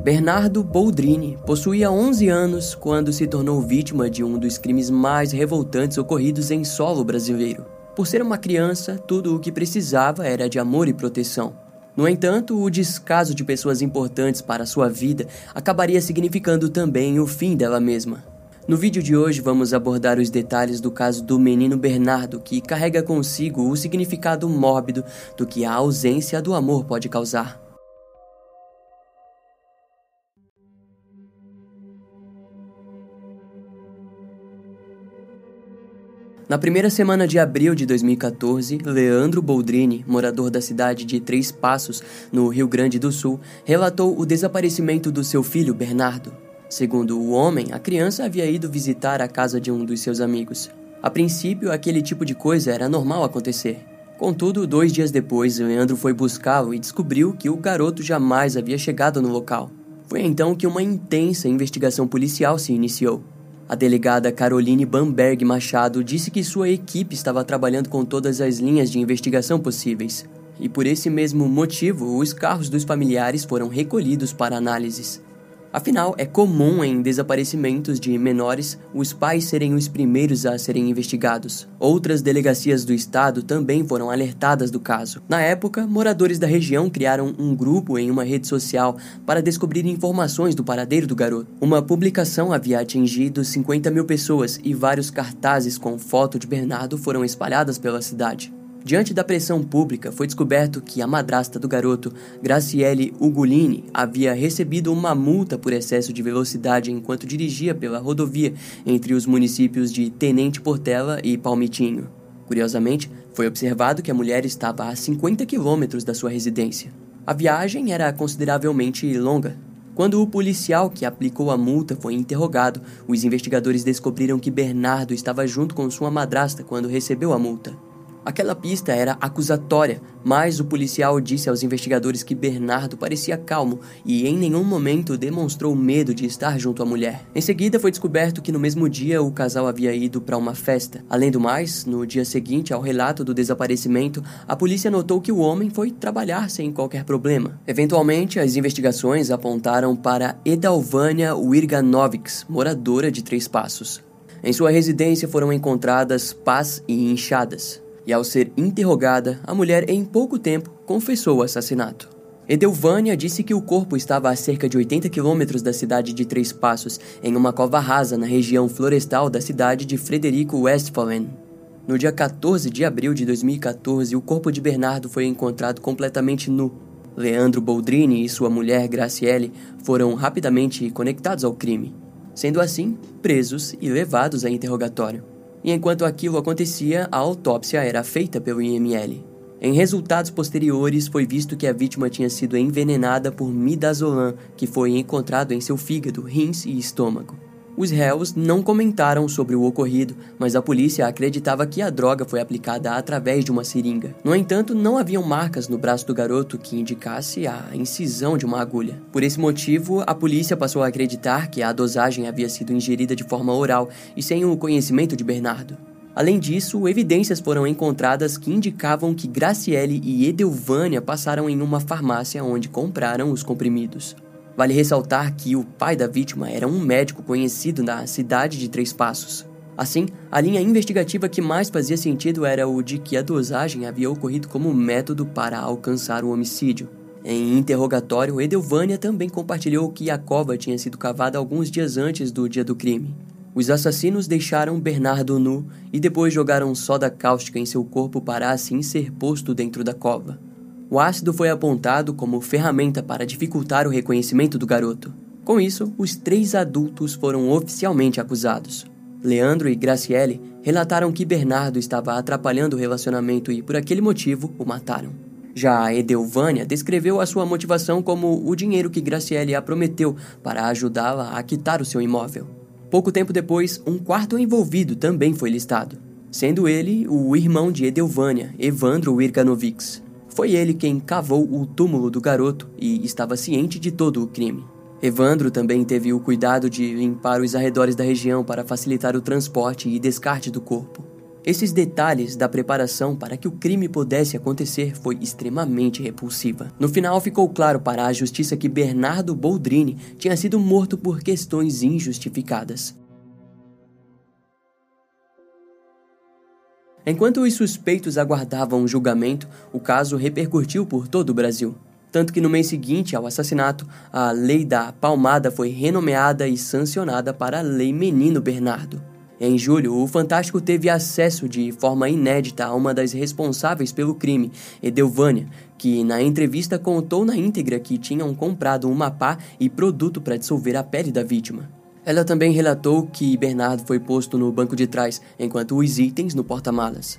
Bernardo Boldrini possuía 11 anos quando se tornou vítima de um dos crimes mais revoltantes ocorridos em solo brasileiro. Por ser uma criança, tudo o que precisava era de amor e proteção. No entanto, o descaso de pessoas importantes para sua vida acabaria significando também o fim dela mesma. No vídeo de hoje vamos abordar os detalhes do caso do menino Bernardo, que carrega consigo o significado mórbido do que a ausência do amor pode causar. Na primeira semana de abril de 2014, Leandro Boldrini, morador da cidade de Três Passos, no Rio Grande do Sul, relatou o desaparecimento do seu filho Bernardo. Segundo o homem, a criança havia ido visitar a casa de um dos seus amigos. A princípio, aquele tipo de coisa era normal acontecer. Contudo, dois dias depois, Leandro foi buscá-lo e descobriu que o garoto jamais havia chegado no local. Foi então que uma intensa investigação policial se iniciou. A delegada Caroline Bamberg Machado disse que sua equipe estava trabalhando com todas as linhas de investigação possíveis. E por esse mesmo motivo, os carros dos familiares foram recolhidos para análises. Afinal, é comum em desaparecimentos de menores os pais serem os primeiros a serem investigados. Outras delegacias do estado também foram alertadas do caso. Na época, moradores da região criaram um grupo em uma rede social para descobrir informações do paradeiro do garoto. Uma publicação havia atingido 50 mil pessoas e vários cartazes com foto de Bernardo foram espalhadas pela cidade. Diante da pressão pública, foi descoberto que a madrasta do garoto, Graciele Ugolini, havia recebido uma multa por excesso de velocidade enquanto dirigia pela rodovia entre os municípios de Tenente Portela e Palmitinho. Curiosamente, foi observado que a mulher estava a 50 quilômetros da sua residência. A viagem era consideravelmente longa. Quando o policial que aplicou a multa foi interrogado, os investigadores descobriram que Bernardo estava junto com sua madrasta quando recebeu a multa. Aquela pista era acusatória, mas o policial disse aos investigadores que Bernardo parecia calmo e em nenhum momento demonstrou medo de estar junto à mulher. Em seguida, foi descoberto que no mesmo dia o casal havia ido para uma festa. Além do mais, no dia seguinte ao relato do desaparecimento, a polícia notou que o homem foi trabalhar sem qualquer problema. Eventualmente, as investigações apontaram para Edalvânia Wirganovics, moradora de Três Passos. Em sua residência foram encontradas pás e inchadas e ao ser interrogada, a mulher em pouco tempo confessou o assassinato. Edelvânia disse que o corpo estava a cerca de 80 quilômetros da cidade de Três Passos, em uma cova rasa na região florestal da cidade de Frederico Westphalen. No dia 14 de abril de 2014, o corpo de Bernardo foi encontrado completamente nu. Leandro Boldrini e sua mulher Graciele foram rapidamente conectados ao crime, sendo assim presos e levados a interrogatório e enquanto aquilo acontecia, a autópsia era feita pelo IML. Em resultados posteriores, foi visto que a vítima tinha sido envenenada por midazolam, que foi encontrado em seu fígado, rins e estômago. Os réus não comentaram sobre o ocorrido, mas a polícia acreditava que a droga foi aplicada através de uma seringa. No entanto, não haviam marcas no braço do garoto que indicasse a incisão de uma agulha. Por esse motivo, a polícia passou a acreditar que a dosagem havia sido ingerida de forma oral e sem o conhecimento de Bernardo. Além disso, evidências foram encontradas que indicavam que Graciele e Edelvânia passaram em uma farmácia onde compraram os comprimidos. Vale ressaltar que o pai da vítima era um médico conhecido na cidade de Três Passos. Assim, a linha investigativa que mais fazia sentido era o de que a dosagem havia ocorrido como método para alcançar o homicídio. Em interrogatório, Edelvânia também compartilhou que a cova tinha sido cavada alguns dias antes do dia do crime. Os assassinos deixaram Bernardo nu e depois jogaram soda cáustica em seu corpo para assim ser posto dentro da cova. O ácido foi apontado como ferramenta para dificultar o reconhecimento do garoto. Com isso, os três adultos foram oficialmente acusados. Leandro e Graciele relataram que Bernardo estava atrapalhando o relacionamento e, por aquele motivo, o mataram. Já Edelvânia descreveu a sua motivação como o dinheiro que Graciele a prometeu para ajudá-la a quitar o seu imóvel. Pouco tempo depois, um quarto envolvido também foi listado, sendo ele o irmão de Edelvânia, Evandro Wirganovics. Foi ele quem cavou o túmulo do garoto e estava ciente de todo o crime. Evandro também teve o cuidado de limpar os arredores da região para facilitar o transporte e descarte do corpo. Esses detalhes da preparação para que o crime pudesse acontecer foi extremamente repulsiva. No final ficou claro para a justiça que Bernardo Boldrini tinha sido morto por questões injustificadas. Enquanto os suspeitos aguardavam o julgamento, o caso repercutiu por todo o Brasil. Tanto que no mês seguinte ao assassinato, a Lei da Palmada foi renomeada e sancionada para a Lei Menino Bernardo. Em julho, o Fantástico teve acesso de forma inédita a uma das responsáveis pelo crime, Edelvânia, que na entrevista contou na íntegra que tinham comprado uma pá e produto para dissolver a pele da vítima. Ela também relatou que Bernardo foi posto no banco de trás, enquanto os itens no porta-malas.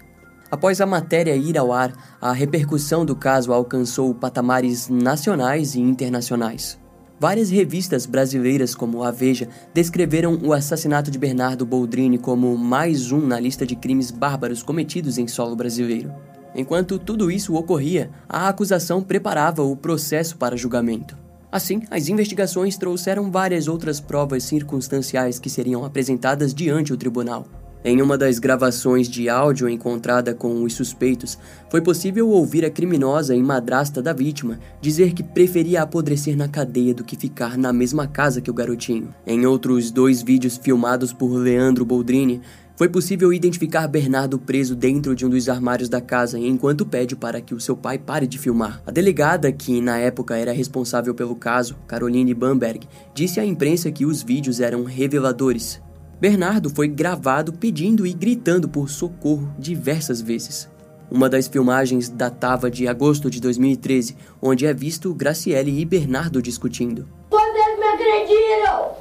Após a matéria ir ao ar, a repercussão do caso alcançou patamares nacionais e internacionais. Várias revistas brasileiras, como a Veja, descreveram o assassinato de Bernardo Boldrini como mais um na lista de crimes bárbaros cometidos em solo brasileiro. Enquanto tudo isso ocorria, a acusação preparava o processo para julgamento. Assim, as investigações trouxeram várias outras provas circunstanciais que seriam apresentadas diante o tribunal. Em uma das gravações de áudio encontrada com os suspeitos, foi possível ouvir a criminosa e madrasta da vítima dizer que preferia apodrecer na cadeia do que ficar na mesma casa que o garotinho. Em outros dois vídeos filmados por Leandro Boldrini, foi possível identificar Bernardo preso dentro de um dos armários da casa enquanto pede para que o seu pai pare de filmar. A delegada, que na época era responsável pelo caso, Caroline Bamberg, disse à imprensa que os vídeos eram reveladores Bernardo foi gravado pedindo e gritando por socorro diversas vezes. Uma das filmagens datava de agosto de 2013, onde é visto Graciele e Bernardo discutindo. Vocês me agrediram!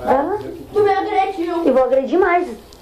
Ah, Tu me agrediu! e vou agredir mais.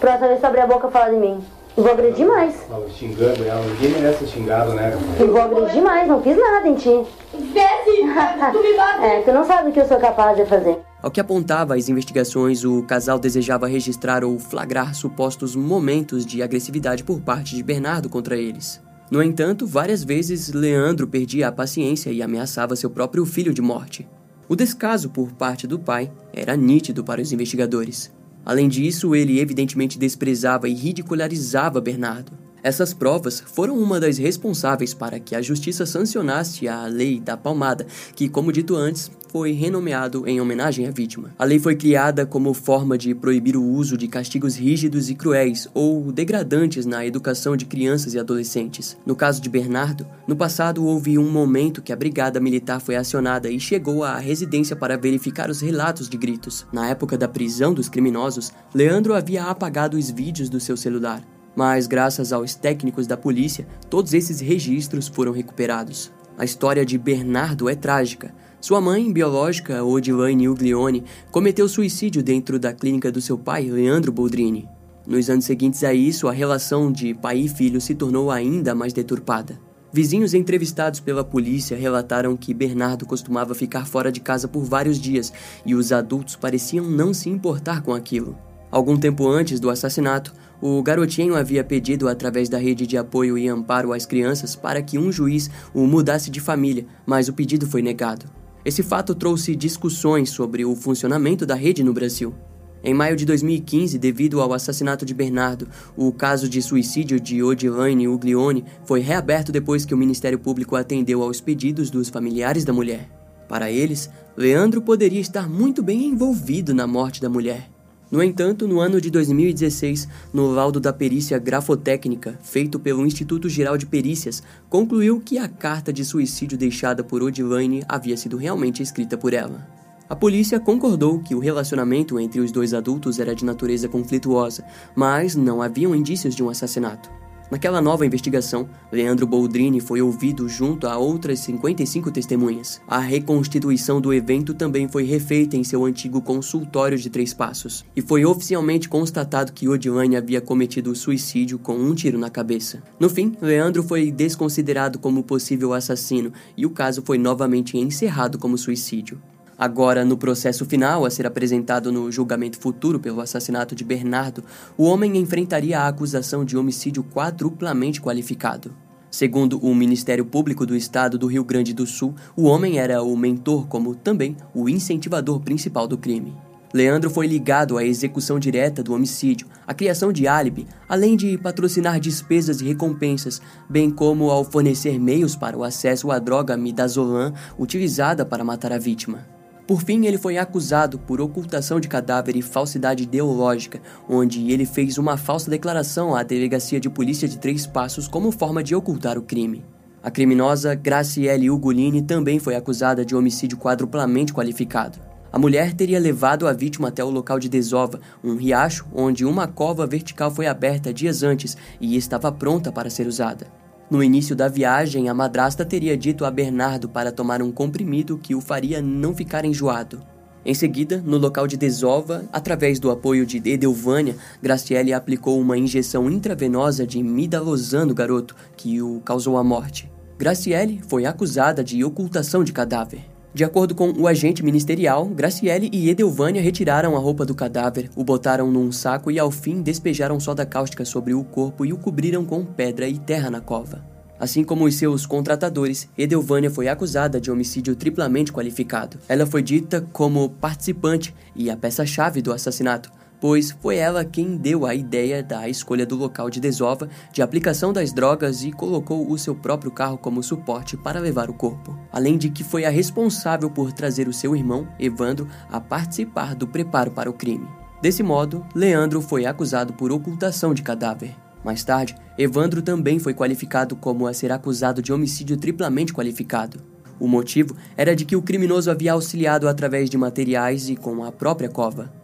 Próxima vez que abrir a boca falar de mim. E vou agredir mais. Fala, xingando ela, ninguém merece ser xingado, né? E vou agredir mais, não fiz nada em ti. Sim, tu me bateu! É, tu não sabe o que eu sou capaz de fazer. Ao que apontava as investigações, o casal desejava registrar ou flagrar supostos momentos de agressividade por parte de Bernardo contra eles. No entanto, várias vezes Leandro perdia a paciência e ameaçava seu próprio filho de morte. O descaso por parte do pai era nítido para os investigadores. Além disso, ele evidentemente desprezava e ridicularizava Bernardo. Essas provas foram uma das responsáveis para que a justiça sancionasse a Lei da Palmada, que, como dito antes, foi renomeado em homenagem à vítima. A lei foi criada como forma de proibir o uso de castigos rígidos e cruéis ou degradantes na educação de crianças e adolescentes. No caso de Bernardo, no passado houve um momento que a brigada militar foi acionada e chegou à residência para verificar os relatos de gritos. Na época da prisão dos criminosos, Leandro havia apagado os vídeos do seu celular. Mas, graças aos técnicos da polícia, todos esses registros foram recuperados. A história de Bernardo é trágica. Sua mãe biológica, Odilane Uglione, cometeu suicídio dentro da clínica do seu pai, Leandro Boldrini. Nos anos seguintes a isso, a relação de pai e filho se tornou ainda mais deturpada. Vizinhos entrevistados pela polícia relataram que Bernardo costumava ficar fora de casa por vários dias e os adultos pareciam não se importar com aquilo. Algum tempo antes do assassinato, o garotinho havia pedido através da rede de apoio e amparo às crianças para que um juiz o mudasse de família, mas o pedido foi negado. Esse fato trouxe discussões sobre o funcionamento da rede no Brasil. Em maio de 2015, devido ao assassinato de Bernardo, o caso de suicídio de Odilane Uglione foi reaberto depois que o Ministério Público atendeu aos pedidos dos familiares da mulher. Para eles, Leandro poderia estar muito bem envolvido na morte da mulher. No entanto, no ano de 2016, no laudo da perícia grafotécnica, feito pelo Instituto Geral de Perícias, concluiu que a carta de suicídio deixada por Odilane havia sido realmente escrita por ela. A polícia concordou que o relacionamento entre os dois adultos era de natureza conflituosa, mas não haviam indícios de um assassinato. Naquela nova investigação, Leandro Boldrini foi ouvido junto a outras 55 testemunhas. A reconstituição do evento também foi refeita em seu antigo consultório de Três Passos, e foi oficialmente constatado que Odilane havia cometido suicídio com um tiro na cabeça. No fim, Leandro foi desconsiderado como possível assassino e o caso foi novamente encerrado como suicídio. Agora, no processo final a ser apresentado no julgamento futuro pelo assassinato de Bernardo, o homem enfrentaria a acusação de homicídio quadruplamente qualificado. Segundo o Ministério Público do Estado do Rio Grande do Sul, o homem era o mentor, como também o incentivador principal do crime. Leandro foi ligado à execução direta do homicídio, à criação de álibi, além de patrocinar despesas e recompensas, bem como ao fornecer meios para o acesso à droga midazolam utilizada para matar a vítima. Por fim, ele foi acusado por ocultação de cadáver e falsidade ideológica, onde ele fez uma falsa declaração à delegacia de polícia de Três Passos como forma de ocultar o crime. A criminosa Graciele Ugolini também foi acusada de homicídio quadruplamente qualificado. A mulher teria levado a vítima até o local de desova, um riacho onde uma cova vertical foi aberta dias antes e estava pronta para ser usada. No início da viagem, a madrasta teria dito a Bernardo para tomar um comprimido que o faria não ficar enjoado. Em seguida, no local de desova, através do apoio de Edelvânia, Graciele aplicou uma injeção intravenosa de midalozan no garoto, que o causou a morte. Graciele foi acusada de ocultação de cadáver. De acordo com o agente ministerial, Graciele e Edelvânia retiraram a roupa do cadáver, o botaram num saco e ao fim despejaram soda cáustica sobre o corpo e o cobriram com pedra e terra na cova. Assim como os seus contratadores, Edelvânia foi acusada de homicídio triplamente qualificado. Ela foi dita como participante e a peça-chave do assassinato, pois foi ela quem deu a ideia da escolha do local de desova, de aplicação das drogas e colocou o seu próprio carro como suporte para levar o corpo. Além de que foi a responsável por trazer o seu irmão, Evandro, a participar do preparo para o crime. Desse modo, Leandro foi acusado por ocultação de cadáver. Mais tarde, Evandro também foi qualificado como a ser acusado de homicídio triplamente qualificado. O motivo era de que o criminoso havia auxiliado através de materiais e com a própria cova.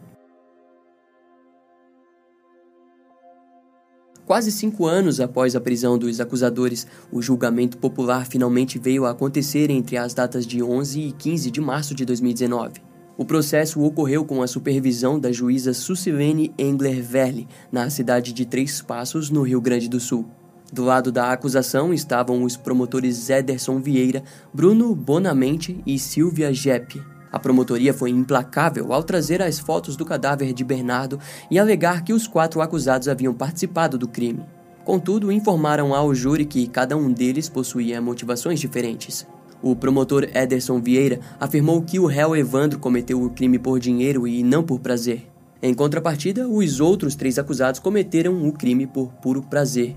Quase cinco anos após a prisão dos acusadores, o julgamento popular finalmente veio a acontecer entre as datas de 11 e 15 de março de 2019. O processo ocorreu com a supervisão da juíza Sucilene Engler Verle, na cidade de Três Passos, no Rio Grande do Sul. Do lado da acusação estavam os promotores Ederson Vieira, Bruno Bonamente e Silvia Jeppe. A promotoria foi implacável ao trazer as fotos do cadáver de Bernardo e alegar que os quatro acusados haviam participado do crime. Contudo, informaram ao júri que cada um deles possuía motivações diferentes. O promotor Ederson Vieira afirmou que o réu Evandro cometeu o crime por dinheiro e não por prazer. Em contrapartida, os outros três acusados cometeram o crime por puro prazer.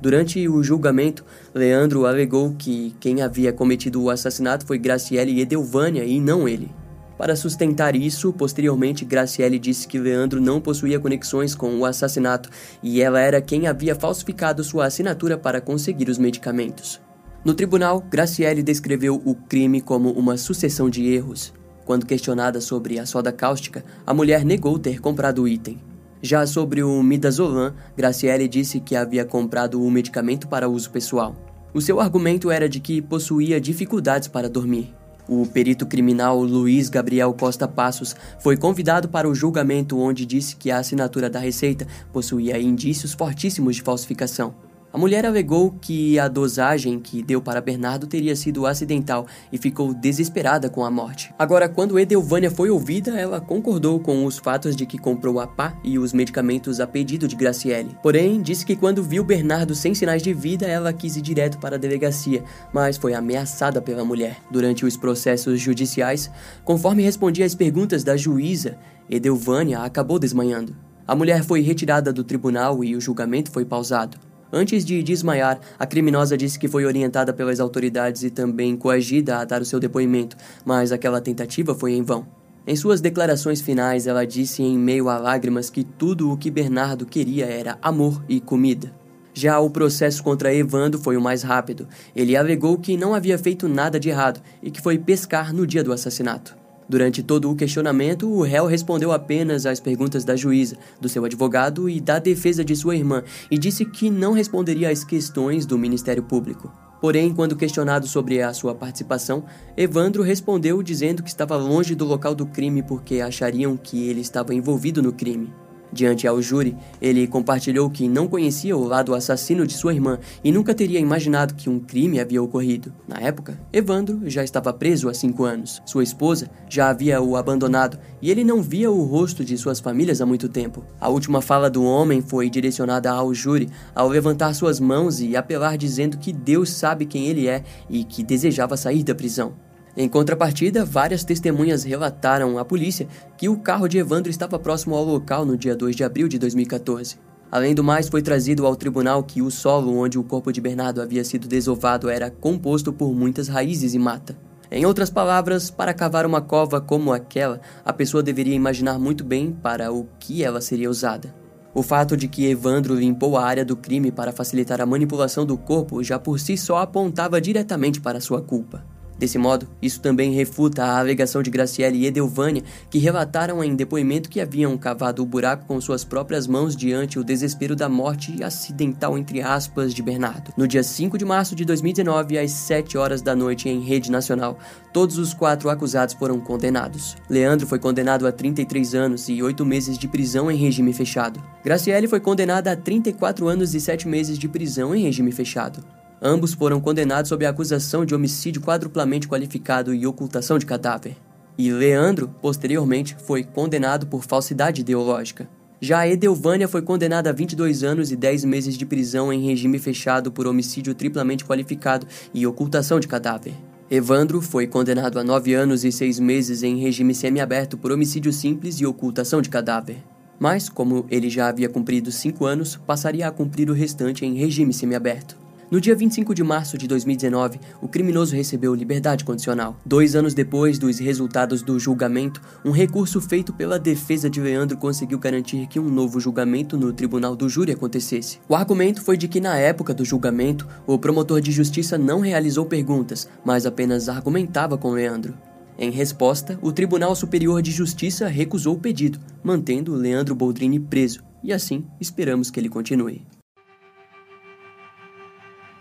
Durante o julgamento, Leandro alegou que quem havia cometido o assassinato foi Graciele Edelvânia e não ele. Para sustentar isso, posteriormente Graciele disse que Leandro não possuía conexões com o assassinato e ela era quem havia falsificado sua assinatura para conseguir os medicamentos. No tribunal, Graciele descreveu o crime como uma sucessão de erros. Quando questionada sobre a soda cáustica, a mulher negou ter comprado o item. Já sobre o midazolam, Graciele disse que havia comprado o medicamento para uso pessoal. O seu argumento era de que possuía dificuldades para dormir. O perito criminal Luiz Gabriel Costa Passos foi convidado para o julgamento onde disse que a assinatura da receita possuía indícios fortíssimos de falsificação. A mulher alegou que a dosagem que deu para Bernardo teria sido acidental e ficou desesperada com a morte. Agora, quando Edelvânia foi ouvida, ela concordou com os fatos de que comprou a pá e os medicamentos a pedido de Graciele. Porém, disse que quando viu Bernardo sem sinais de vida, ela quis ir direto para a delegacia, mas foi ameaçada pela mulher. Durante os processos judiciais, conforme respondia às perguntas da juíza, Edelvânia acabou desmanhando. A mulher foi retirada do tribunal e o julgamento foi pausado. Antes de desmaiar, a criminosa disse que foi orientada pelas autoridades e também coagida a dar o seu depoimento, mas aquela tentativa foi em vão. Em suas declarações finais, ela disse em meio a lágrimas que tudo o que Bernardo queria era amor e comida. Já o processo contra Evandro foi o mais rápido. Ele alegou que não havia feito nada de errado e que foi pescar no dia do assassinato. Durante todo o questionamento, o réu respondeu apenas às perguntas da juíza, do seu advogado e da defesa de sua irmã, e disse que não responderia às questões do Ministério Público. Porém, quando questionado sobre a sua participação, Evandro respondeu dizendo que estava longe do local do crime porque achariam que ele estava envolvido no crime. Diante ao júri, ele compartilhou que não conhecia o lado assassino de sua irmã e nunca teria imaginado que um crime havia ocorrido. Na época, Evandro já estava preso há cinco anos. Sua esposa já havia o abandonado e ele não via o rosto de suas famílias há muito tempo. A última fala do homem foi direcionada ao júri ao levantar suas mãos e apelar dizendo que Deus sabe quem ele é e que desejava sair da prisão. Em contrapartida, várias testemunhas relataram à polícia que o carro de Evandro estava próximo ao local no dia 2 de abril de 2014. Além do mais, foi trazido ao tribunal que o solo onde o corpo de Bernardo havia sido desovado era composto por muitas raízes e mata. Em outras palavras, para cavar uma cova como aquela, a pessoa deveria imaginar muito bem para o que ela seria usada. O fato de que Evandro limpou a área do crime para facilitar a manipulação do corpo já por si só apontava diretamente para sua culpa. Desse modo, isso também refuta a alegação de Graciele e Edelvânia, que relataram em depoimento que haviam cavado o buraco com suas próprias mãos diante o desespero da morte acidental entre aspas de Bernardo. No dia 5 de março de 2019, às 7 horas da noite em rede nacional, todos os quatro acusados foram condenados. Leandro foi condenado a 33 anos e 8 meses de prisão em regime fechado. Graciele foi condenada a 34 anos e 7 meses de prisão em regime fechado. Ambos foram condenados sob a acusação de homicídio quadruplamente qualificado e ocultação de cadáver. E Leandro, posteriormente, foi condenado por falsidade ideológica. Já Edelvânia foi condenada a 22 anos e 10 meses de prisão em regime fechado por homicídio triplamente qualificado e ocultação de cadáver. Evandro foi condenado a 9 anos e 6 meses em regime semiaberto por homicídio simples e ocultação de cadáver. Mas, como ele já havia cumprido 5 anos, passaria a cumprir o restante em regime semiaberto. No dia 25 de março de 2019, o criminoso recebeu liberdade condicional. Dois anos depois dos resultados do julgamento, um recurso feito pela defesa de Leandro conseguiu garantir que um novo julgamento no tribunal do júri acontecesse. O argumento foi de que, na época do julgamento, o promotor de justiça não realizou perguntas, mas apenas argumentava com Leandro. Em resposta, o Tribunal Superior de Justiça recusou o pedido, mantendo Leandro Boldrini preso, e assim esperamos que ele continue.